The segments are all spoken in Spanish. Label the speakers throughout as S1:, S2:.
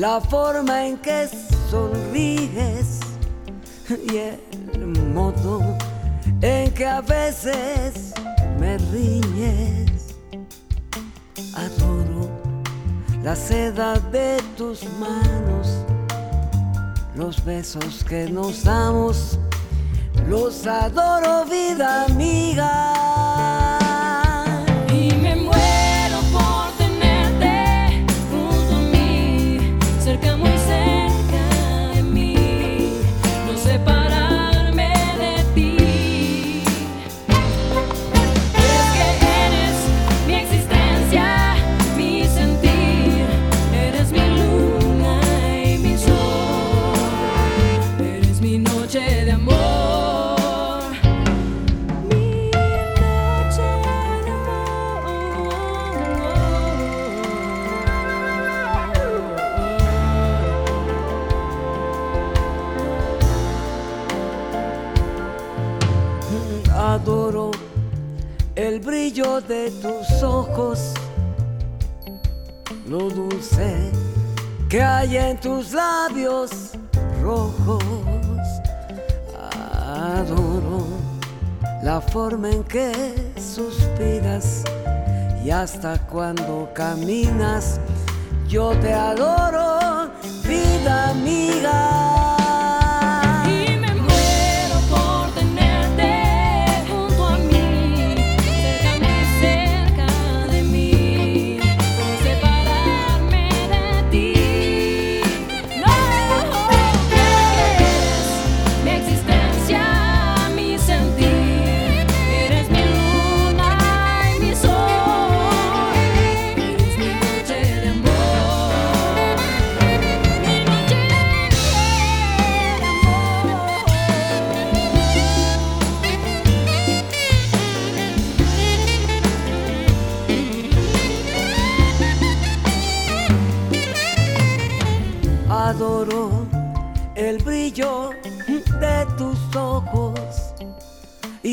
S1: La forma en que sonríes y el modo en que a veces me riñes. Adoro la seda de tus manos, los besos que nos damos, los adoro vida amiga. De tus ojos, lo dulce que hay en tus labios rojos. Adoro la forma en que suspiras y hasta cuando caminas, yo te adoro, vida amiga.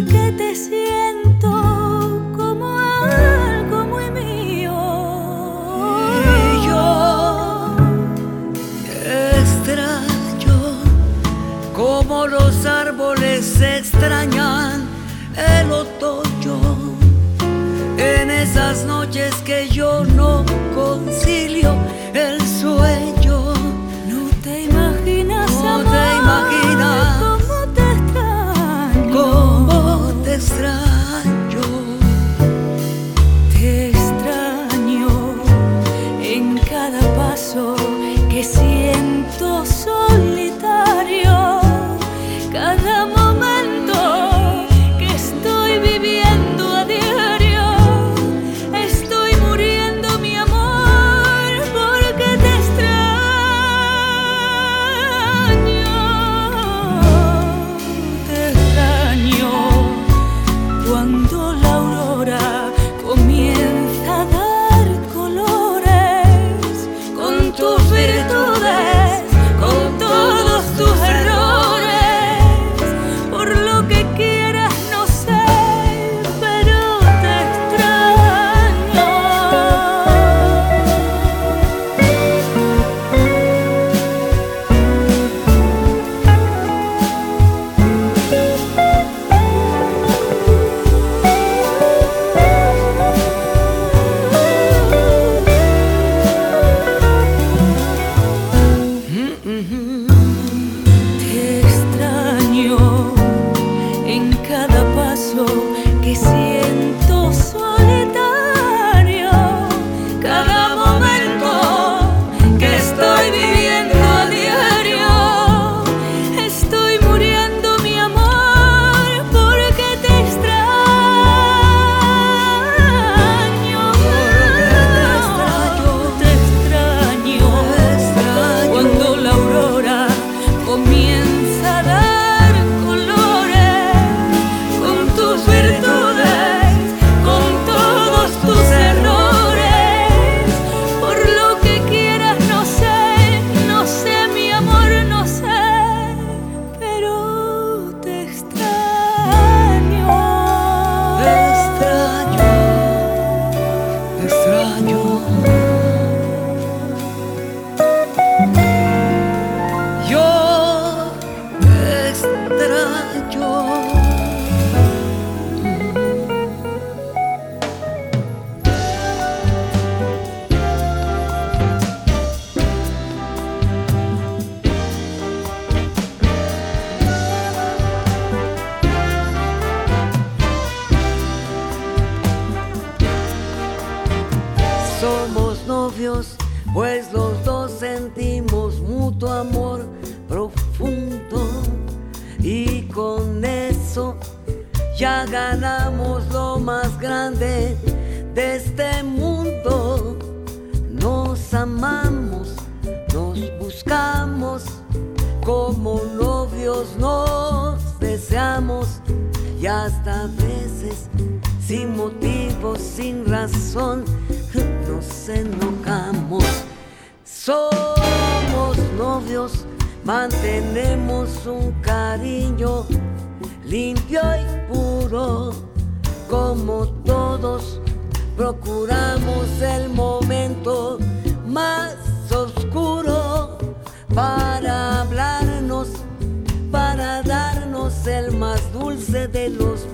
S1: porque te siento.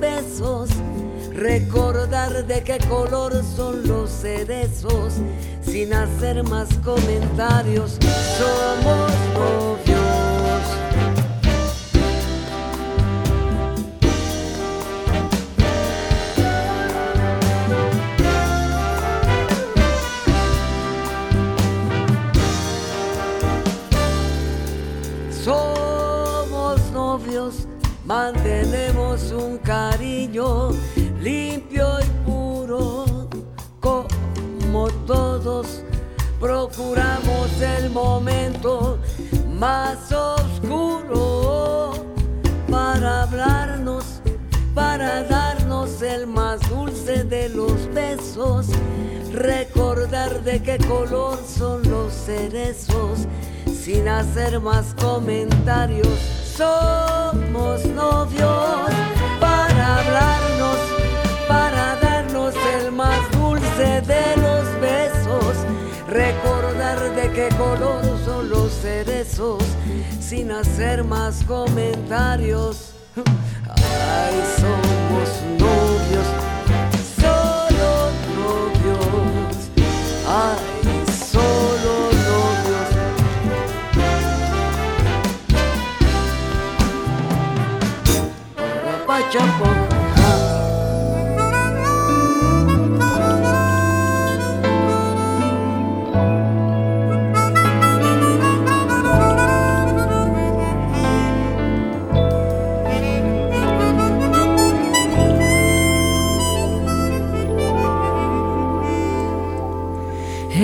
S2: besos, recordar de qué color son los cerezos, sin hacer más comentarios, somos novios. Procuramos el momento más oscuro para hablarnos, para darnos el más dulce de los besos, recordar de qué color son los cerezos, sin hacer más comentarios. Somos novios para hablarnos, para darnos el más dulce de los besos recordar de qué color son los cerezos sin hacer más comentarios. Ay, somos novios, solo novios. Ay, solo novios.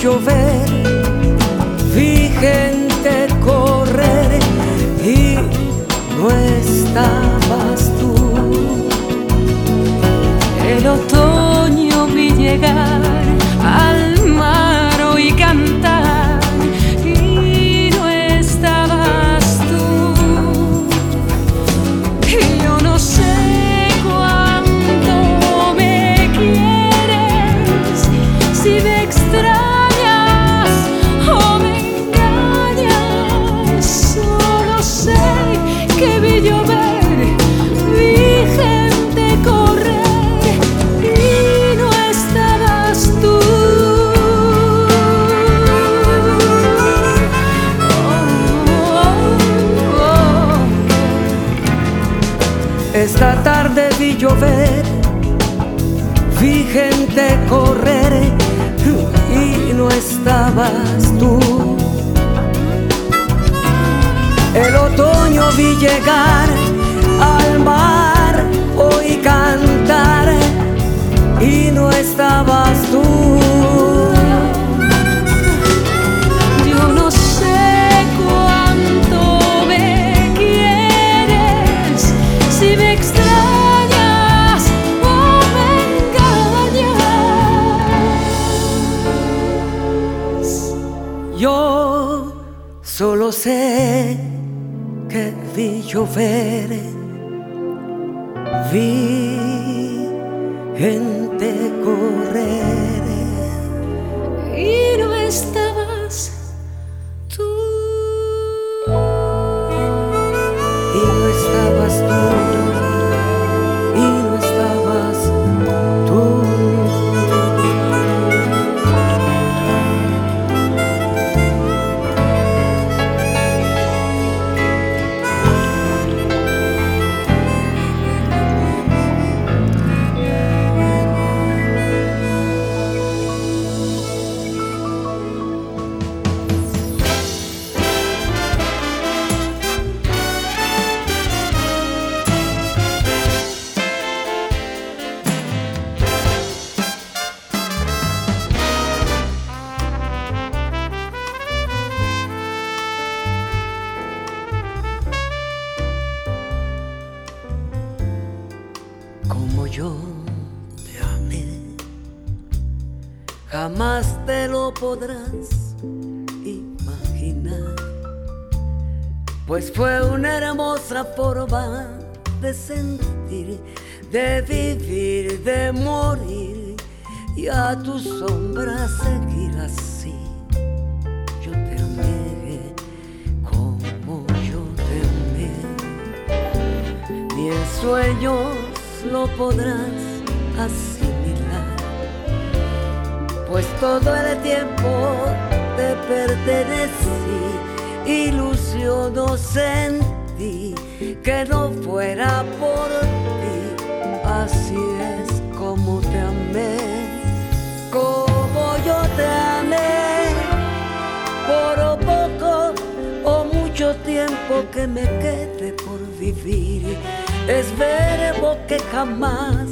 S2: Llover, vi gente correr y no estabas tú.
S1: El otoño vi llegar correr y no estabas tú.
S2: El otoño vi llegar al mar, oí cantar y no estabas vi ilusiono sentí que no fuera por ti, así es como te amé, como yo te amé, por poco o mucho tiempo que me quede por vivir, es verbo que jamás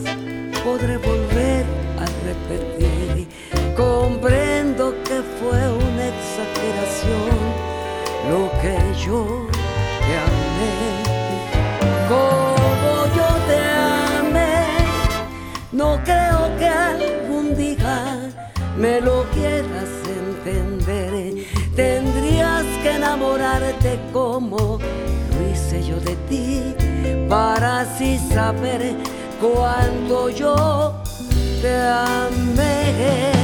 S2: podré volver a repetir. Comprendo que fue una exageración lo que yo te amé. Como yo te amé, no creo que algún día me lo quieras entender. Tendrías que enamorarte como lo hice yo de ti para así saber cuando yo te amé.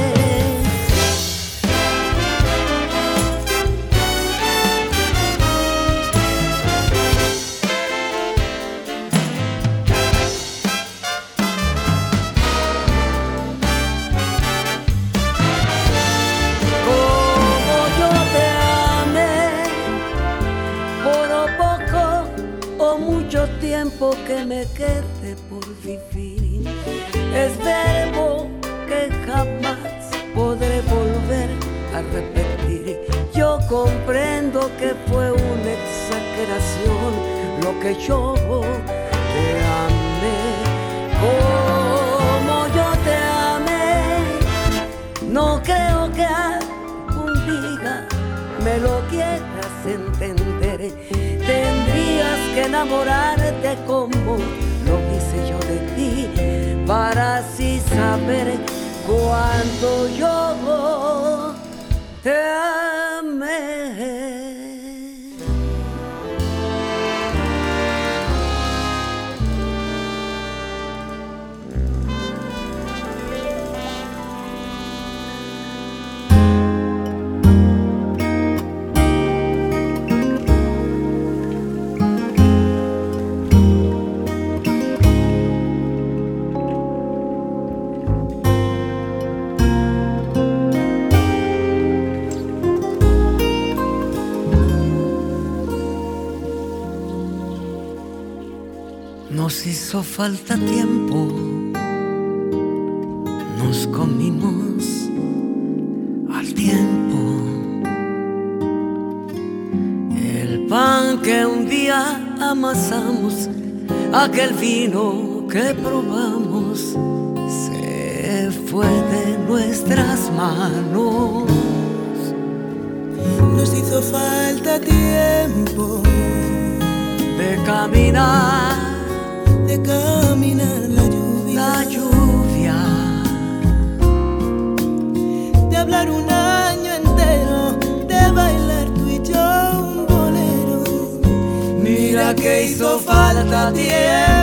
S2: Es verbo que jamás podré volver a repetir. Yo comprendo que fue una exageración lo que yo te amé, como yo te amé. No creo que algún día me lo quieras entender. Tendrías que enamorarte como lo hice yo de ti para así saber cuánto yo te amé. Hizo falta tiempo, nos comimos al tiempo. El pan que un día amasamos, aquel vino que probamos, se fue de nuestras manos.
S3: Nos hizo falta tiempo
S2: De caminar
S3: de caminar la lluvia,
S2: la lluvia,
S3: de hablar un año entero, de bailar tú y yo un bolero.
S2: mira que hizo falta tiempo.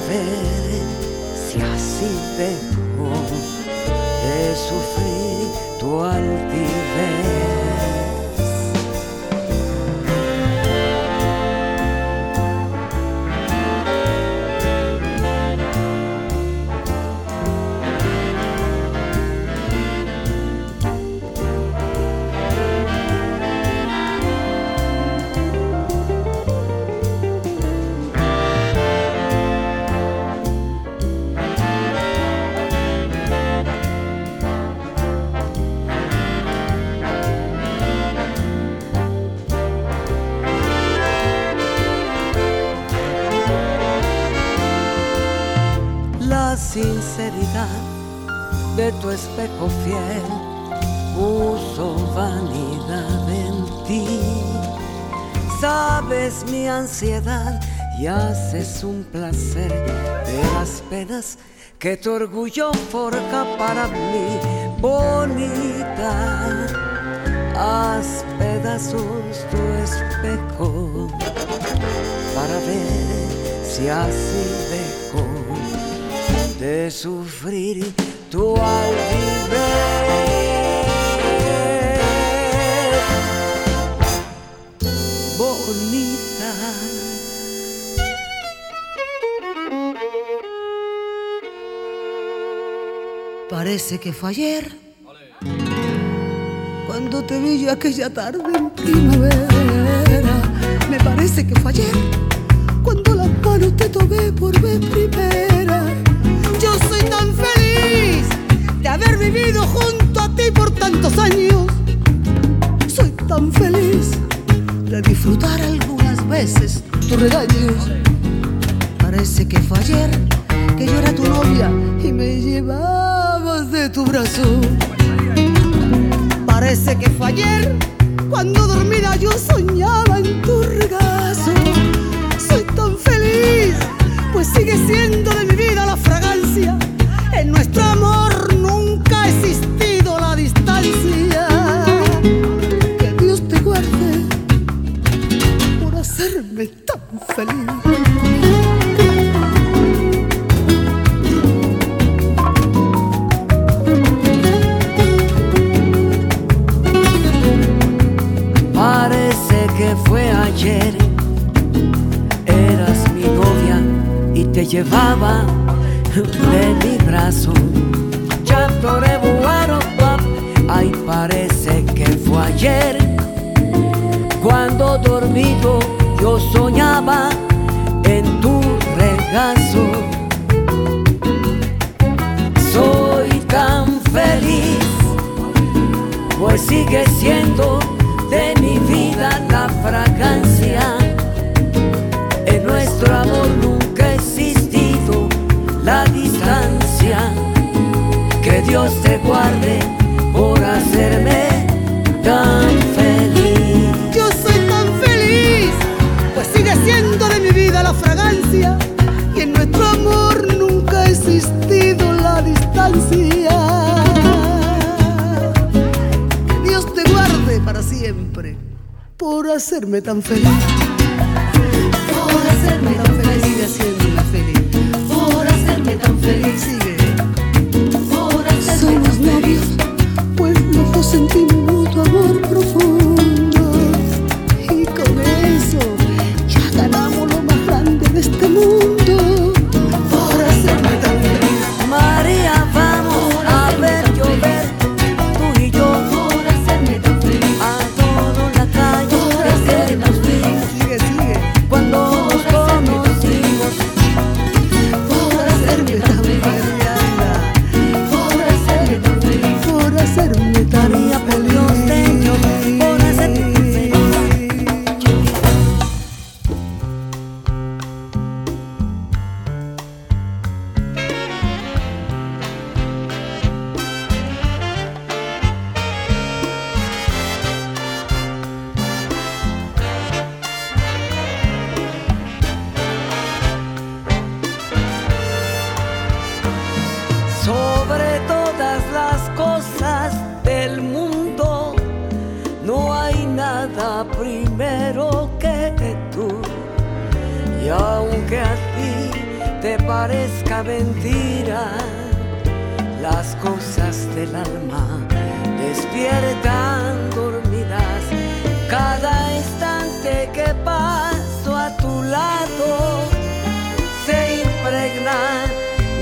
S2: ver si así dejo de sufrir tu altivez. Tu espejo fiel puso vanidad en ti. Sabes mi ansiedad y haces un placer de las penas que tu orgullo forja para mí, bonita. Haz pedazos tu espejo para ver si así dejo de sufrir tu altivez. Bonita.
S4: Parece que fue ayer cuando te vi yo aquella tarde en primavera. Me parece que fue ayer cuando las manos te tomé por vez primera. Yo soy tan feliz de haber vivido junto a ti por tantos años. Soy tan feliz de disfrutar algunas veces tus regaños. Parece que fue ayer que yo era tu novia y me llevabas de tu brazo. Parece que fue ayer cuando dormida yo soñaba en tu regazo. Soy tan feliz, pues sigue siendo de mi vida la fragancia. En nuestro amor nunca ha existido la distancia. Que Dios te guarde por hacerme tan feliz.
S2: Parece que fue ayer, eras mi novia y te llevaba de mi brazo. Ya bueno, ay parece que fue ayer, cuando dormido yo soñaba en tu regazo. Soy tan feliz pues sigue siendo Dios te guarde por hacerme tan feliz.
S4: Yo soy tan feliz, pues sigue siendo de mi vida la fragancia y en nuestro amor nunca ha existido la distancia. Que Dios te guarde para siempre por hacerme tan feliz.
S1: Por hacerme tan feliz.
S4: Sigue siendo feliz.
S1: Por hacerme tan feliz.
S2: Las cosas del alma despiertan dormidas. Cada instante que paso a tu lado se impregna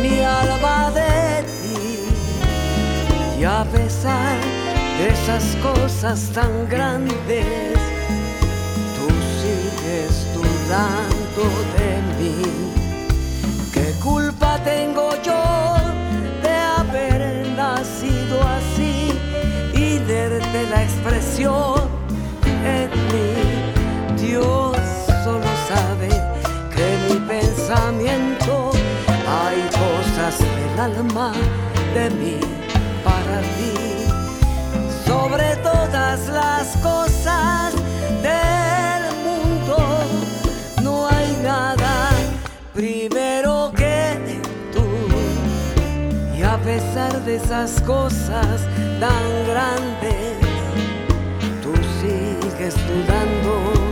S2: mi alma de ti. Y a pesar de esas cosas tan grandes, tú sigues dudando de mí. ¿Qué culpa tengo yo de haber nacido así y darte la expresión en mí? Dios solo sabe que mi pensamiento hay cosas del alma de mí para ti. Sobre todas las cosas pesar de esas cosas tan grandes, tú sigues dudando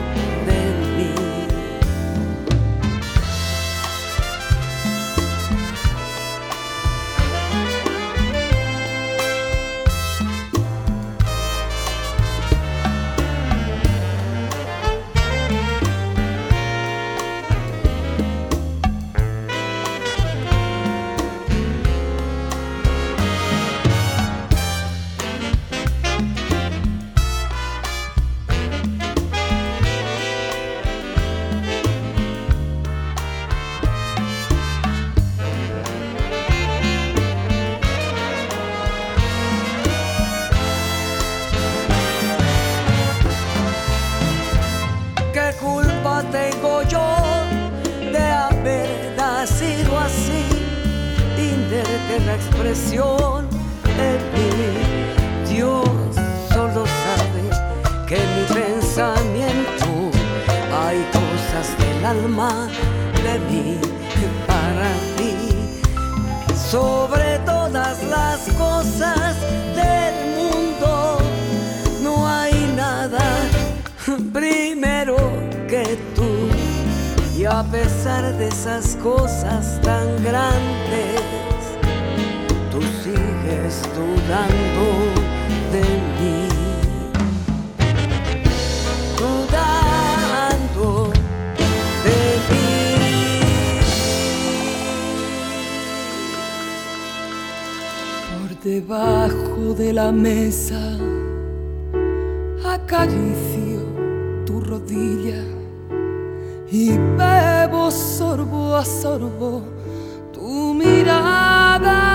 S2: la expresión de mí? Dios solo sabe que en mi pensamiento hay cosas del alma de mí para ti. Sobre todas las cosas del mundo no hay nada primero que tú. Y a pesar de esas cosas tan grandes, dudando de mí. Dudando de mí.
S1: Por debajo de la mesa acaricio tu rodilla y bebo sorbo a sorbo tu mirada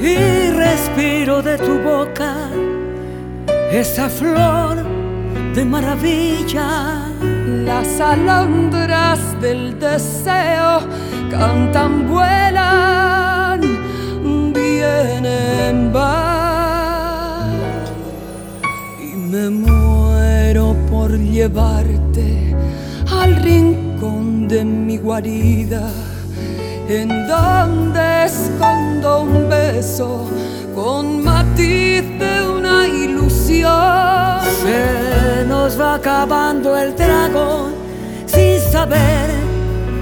S2: y respiro de tu boca esa flor de maravilla
S5: las alondras del deseo cantan, vuelan, vienen, van. Y me muero por llevarte al rincón de mi guarida, en donde escondo un beso con matiz de una ilusión.
S2: Se nos va acabando el dragón sin saber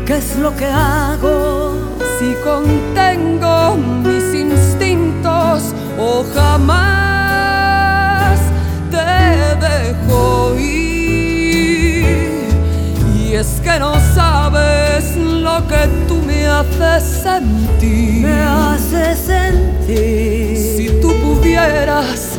S2: qué es lo que hago.
S5: Si contengo mis instintos o jamás es que no sabes lo que tú me haces sentir.
S2: Me hace sentir.
S5: Si tú pudieras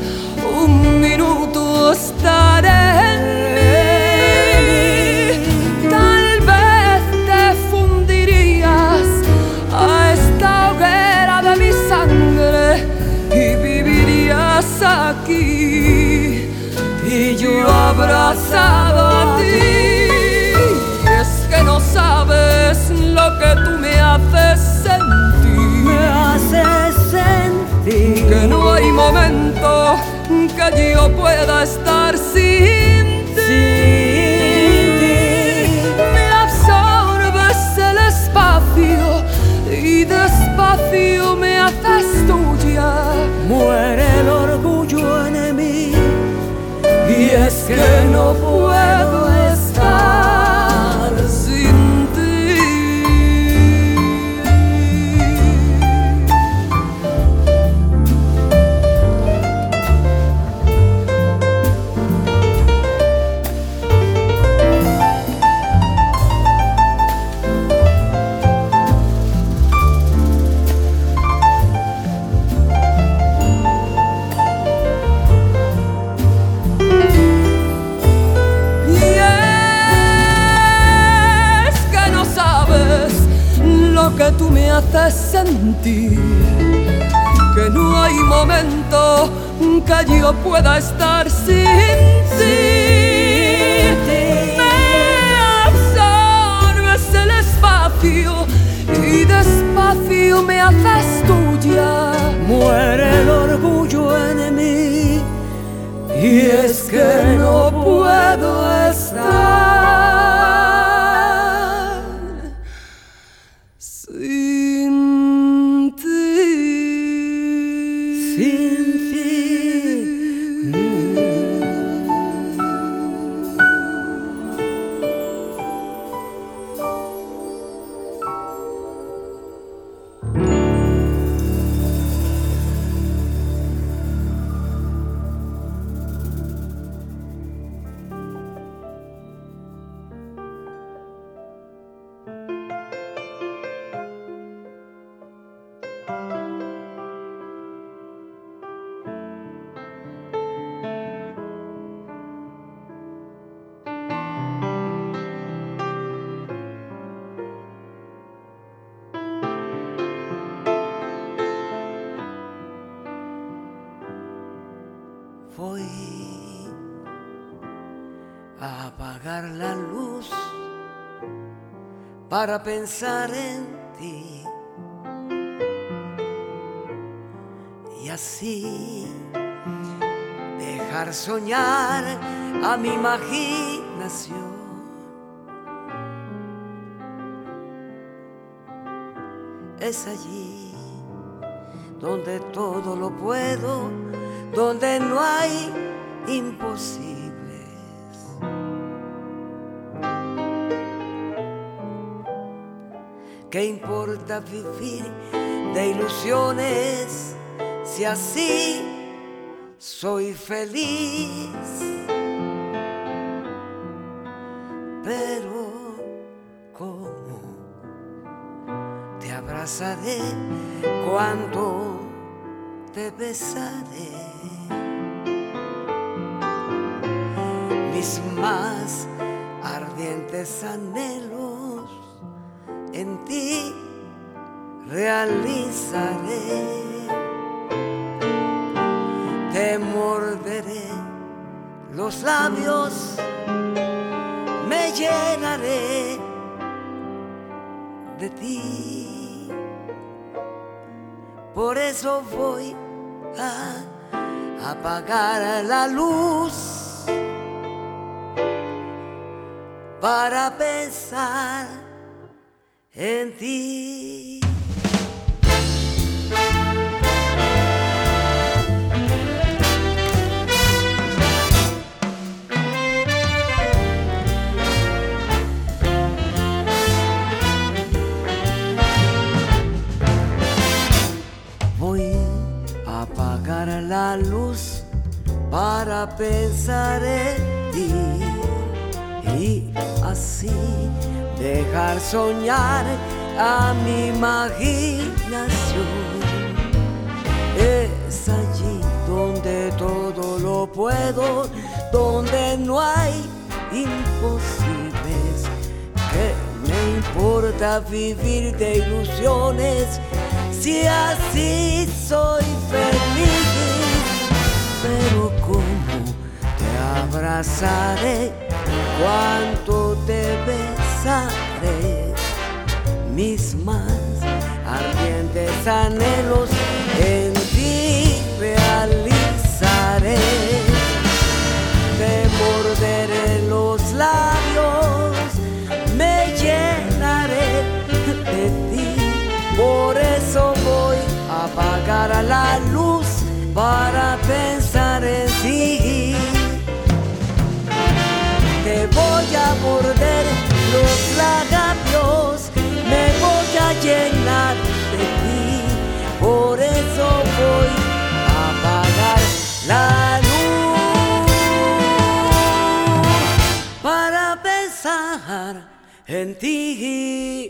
S5: momento que yo pueda estar sin sentir. Que no hay momento que yo pueda estar sin ti. Me absorbes el espacio y despacio me haces tuya.
S2: Muere el orgullo en mí.
S5: Y es que
S2: para pensar en ti. Y así dejar soñar a mi imaginación. Es allí donde todo lo puedo, donde no hay imposibles. Vivir de ilusiones si así soy feliz? Pero ¿cómo te abrazaré cuando te besaré? Mis más ardientes anhelos deslizaré, te morderé los labios, me llenaré de ti. Por eso voy a apagar la luz para pensar en ti. Luz para pensar en ti y así dejar soñar a mi imaginación. Es allí donde todo lo puedo, donde no hay imposibles. Que me importa vivir de ilusiones si así soy feliz? Pero cómo te abrazaré, cuánto te besaré, mis más ardientes anhelos en ti realizaré. Te morderé los labios, me llenaré de ti, por eso voy a apagar a la luz para pensar me voy a llenar de ti. Por eso voy a apagar la luz para pensar en ti.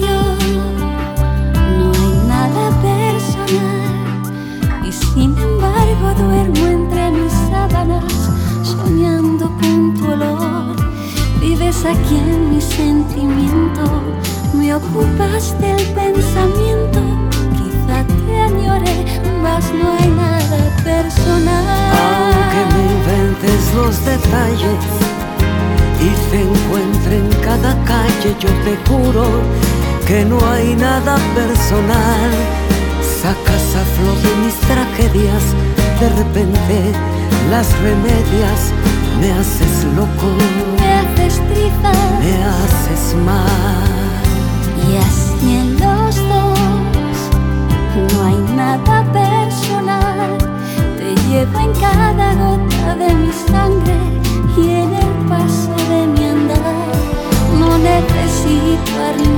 S6: Aquí en mi sentimiento, me ocupas del pensamiento. Quizá te añore, mas no hay nada personal.
S2: Aunque me inventes los detalles y se encuentre en cada calle, yo te juro que no hay nada personal Sacas a flor de mis tragedias, de repente las remedias, me haces loco,
S6: me haces triza,
S2: me haces mal.
S6: Y así en los dos no hay nada personal, te llevo en cada gota de mi sangre y en el paso de mi andar. No necesito arrinconarte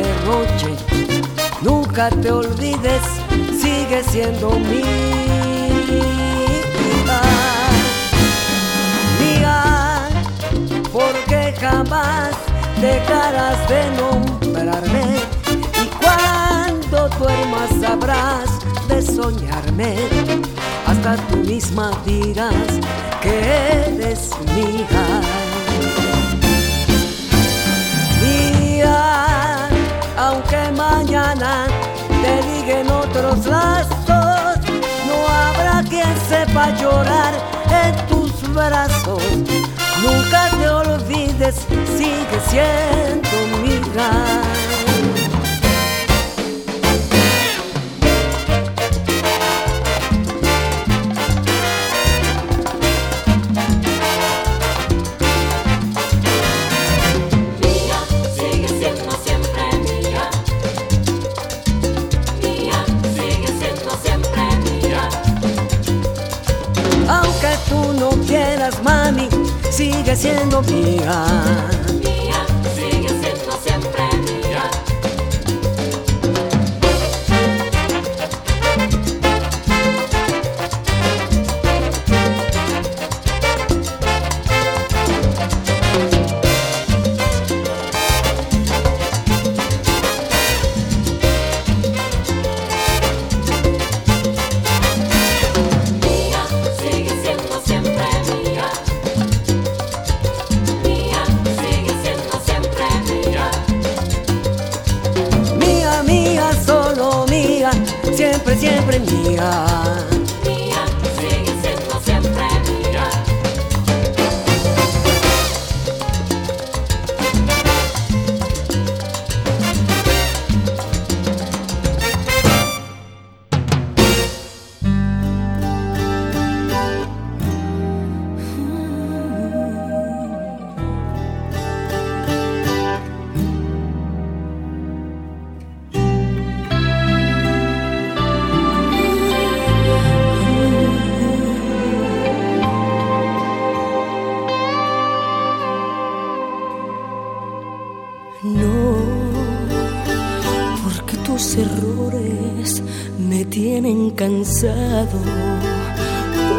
S2: derroche. Nunca te olvides, sigue siendo mía. Mía, porque jamás dejarás de nombrarme. Y cuando duermas sabrás de soñarme. Hasta tú misma dirás que eres mía. Aunque mañana te liguen otros lazos, no habrá quien sepa llorar en tus brazos. Nunca te olvides, sigue siendo mi sigue siendo mía.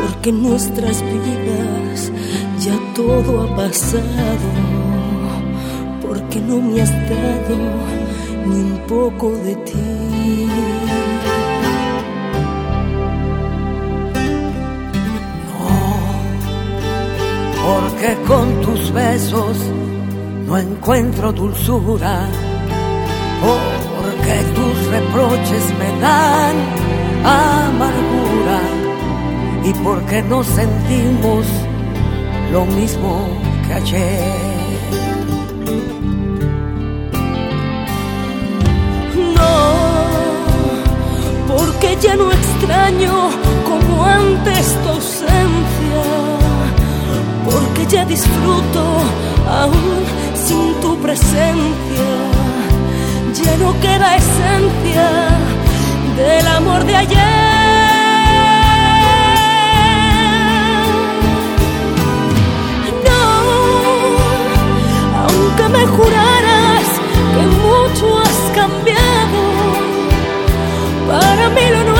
S3: Porque en nuestras vidas ya todo ha pasado, porque no me has dado ni un poco de ti.
S2: No, porque con tus besos no encuentro dulzura, porque tus reproches me dan amargura y porque no sentimos lo mismo que ayer.
S3: No, porque ya no extraño como antes tu ausencia, porque ya disfruto aún sin tu presencia, ya no queda esencia del amor de ayer. No, aunque me juraras que mucho has cambiado, para mí lo nuestro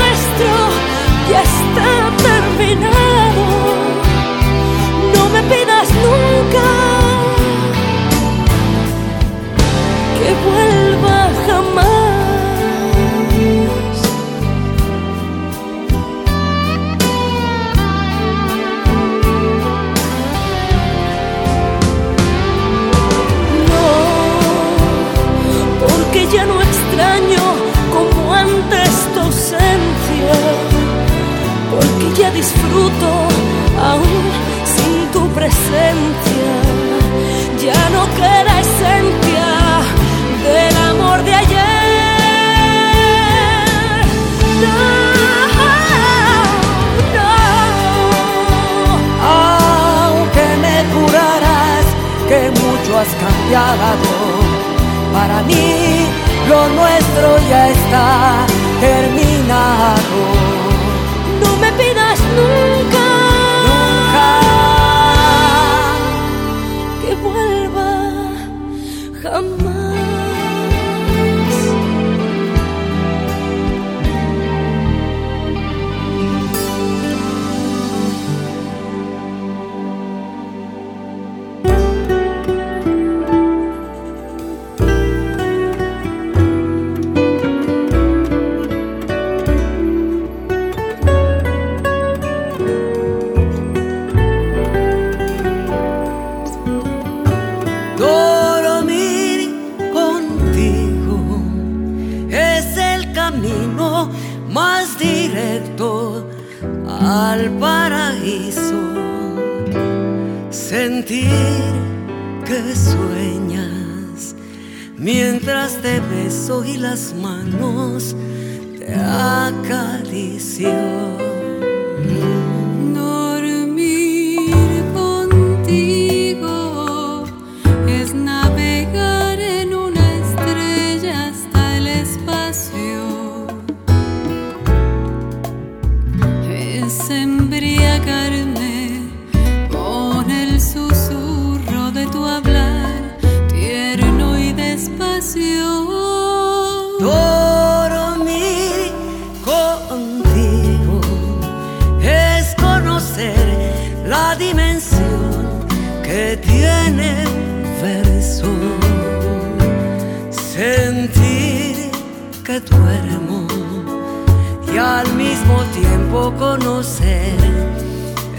S1: tiempo conocer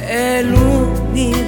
S1: el universo.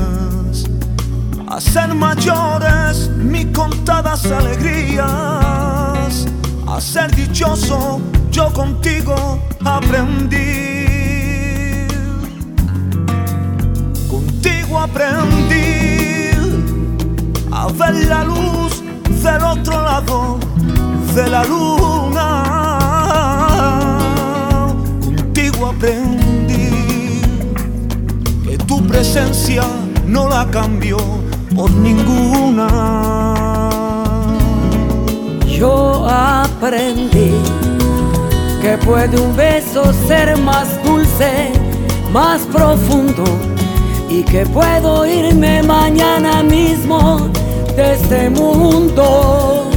S7: a ser mayores mis contadas alegrías, a ser dichoso yo contigo aprendí. Contigo aprendí a ver la luz del otro lado de la luna. Contigo aprendí que tu presencia no la cambió por ninguna.
S2: Yo aprendí que puede un beso ser más dulce, más profundo y que puedo irme mañana mismo de este mundo.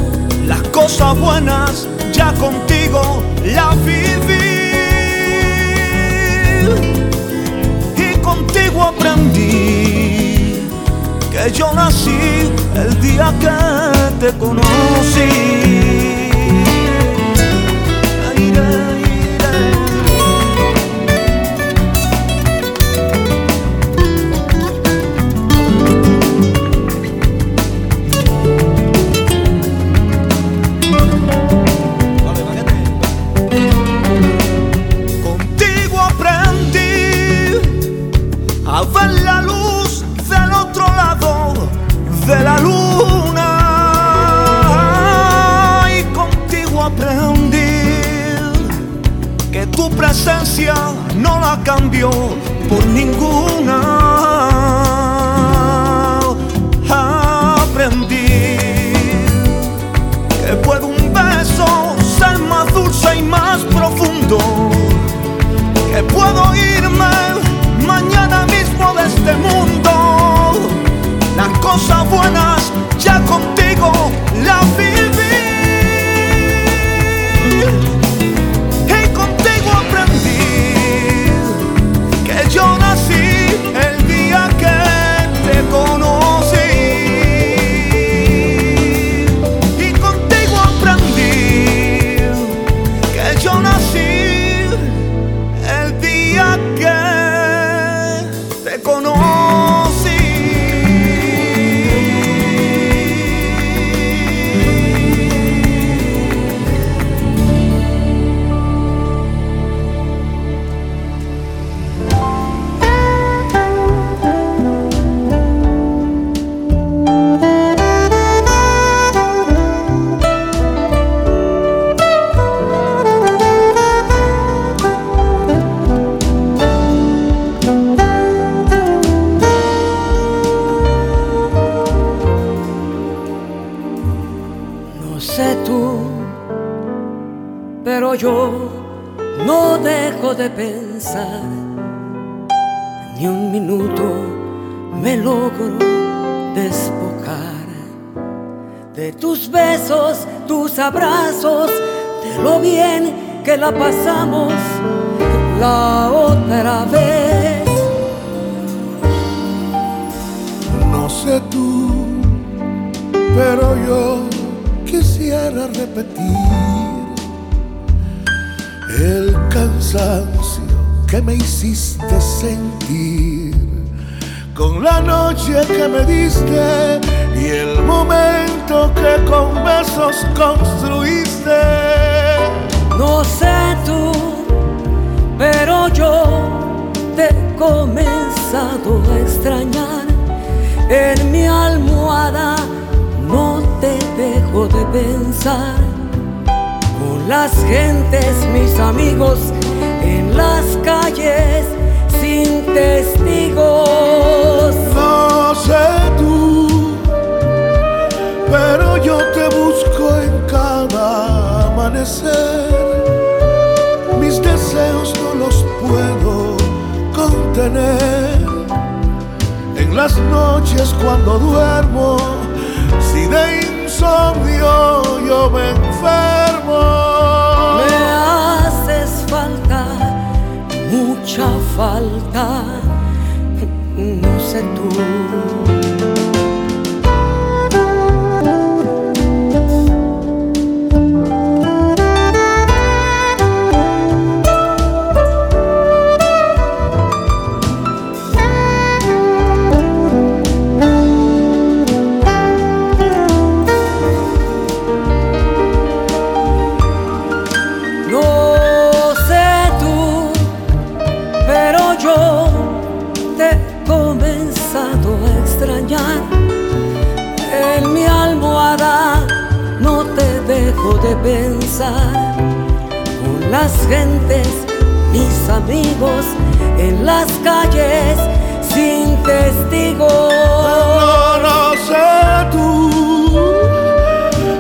S7: Las cosas buenas ya contigo las viví y contigo aprendí yo nací el día que te conocí. Presencia no la cambió por ninguna. Aprendí que puede un beso ser más dulce y más profundo. Que puedo irme
S2: la pasamos la otra vez.
S8: No sé tú, pero yo quisiera repetir el cansancio que me hiciste sentir con la noche que me diste y el momento que con besos construiste.
S2: No sé tú, pero yo te he comenzado a extrañar. En mi almohada no te dejo de pensar. Con las gentes, mis amigos, en las calles sin testigos.
S8: No sé tú, pero yo te busco en cada amanecer. Mis deseos no los puedo contener. En las noches cuando duermo, si de insomnio yo me enfermo.
S2: Me haces falta, mucha falta, no sé tú.
S9: Amigos, en las calles sin testigos.
S8: No, no sé tú,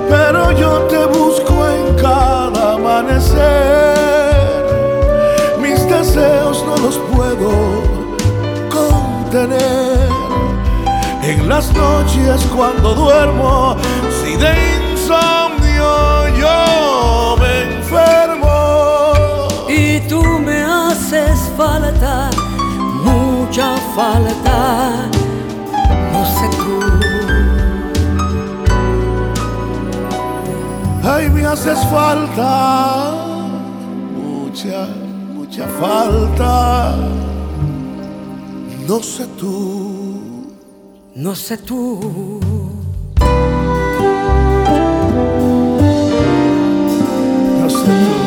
S8: pero yo te busco en cada amanecer. Mis deseos no los puedo contener. En las noches cuando duermo, si de
S9: falta, mucha falta, no sé tú.
S8: Ay, me haces falta, mucha, mucha falta. No sé tú,
S9: No sé tú.
S8: no sé tú.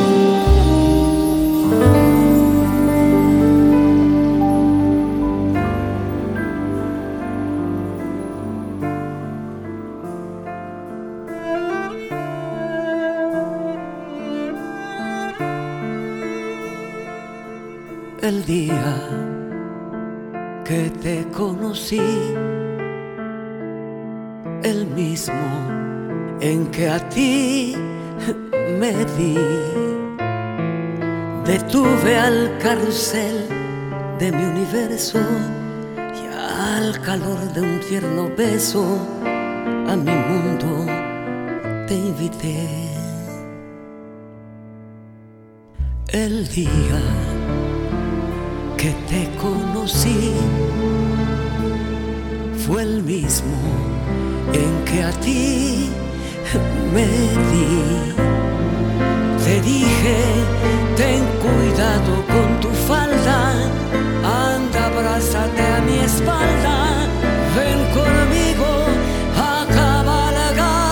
S9: El día que te conocí, el mismo en que a ti me di. Detuve al carrusel de mi universo y al calor de un tierno beso a mi mundo te invité. El día que te conocí fue el mismo en que a ti me di. Te dije, ten cuidado con tu falda, anda, abrázate a mi espalda, ven conmigo a cabalgar.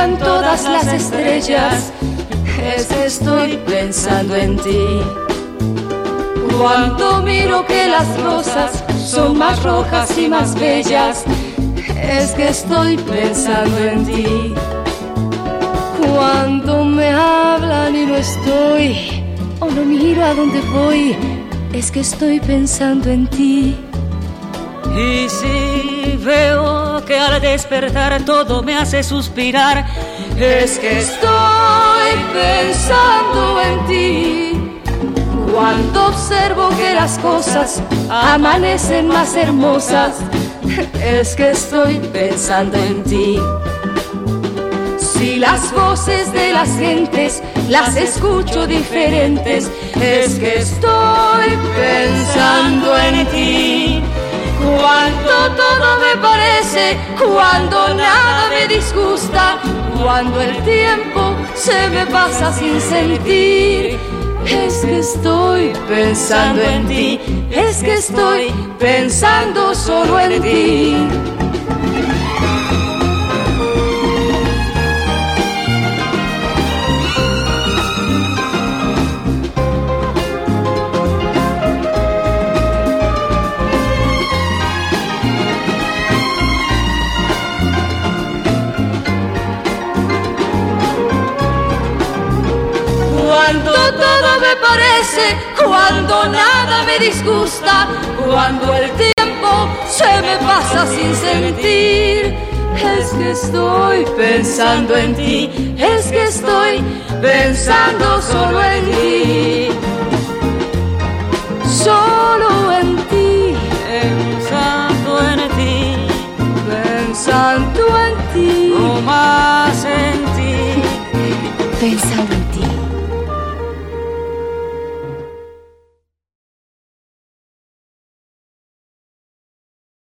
S1: Brillan todas las estrellas, es que estoy pensando en ti. Cuando miro que las rosas son más rojas y más bellas, es que estoy pensando en ti. Cuando me hablan y no estoy, o no miro a dónde voy, es que estoy pensando en ti.
S10: Y si veo que al despertar todo me hace suspirar,
S1: es que estoy pensando en ti. Cuando observo que las cosas amanecen más hermosas, es que estoy pensando en ti. Si las voces de las gentes las escucho diferentes, es que estoy pensando en ti. Cuando todo me parece, cuando nada me disgusta, cuando el tiempo se me pasa sin sentir. Es que estoy pensando en ti, es que estoy pensando solo en ti. me parece, cuando nada me disgusta, cuando el tiempo se me pasa sin sentir. Es que estoy pensando en ti, es que estoy pensando solo en ti. Solo en ti,
S10: pensando en ti,
S1: pensando en ti, no
S10: más en ti,
S1: pensando en ti.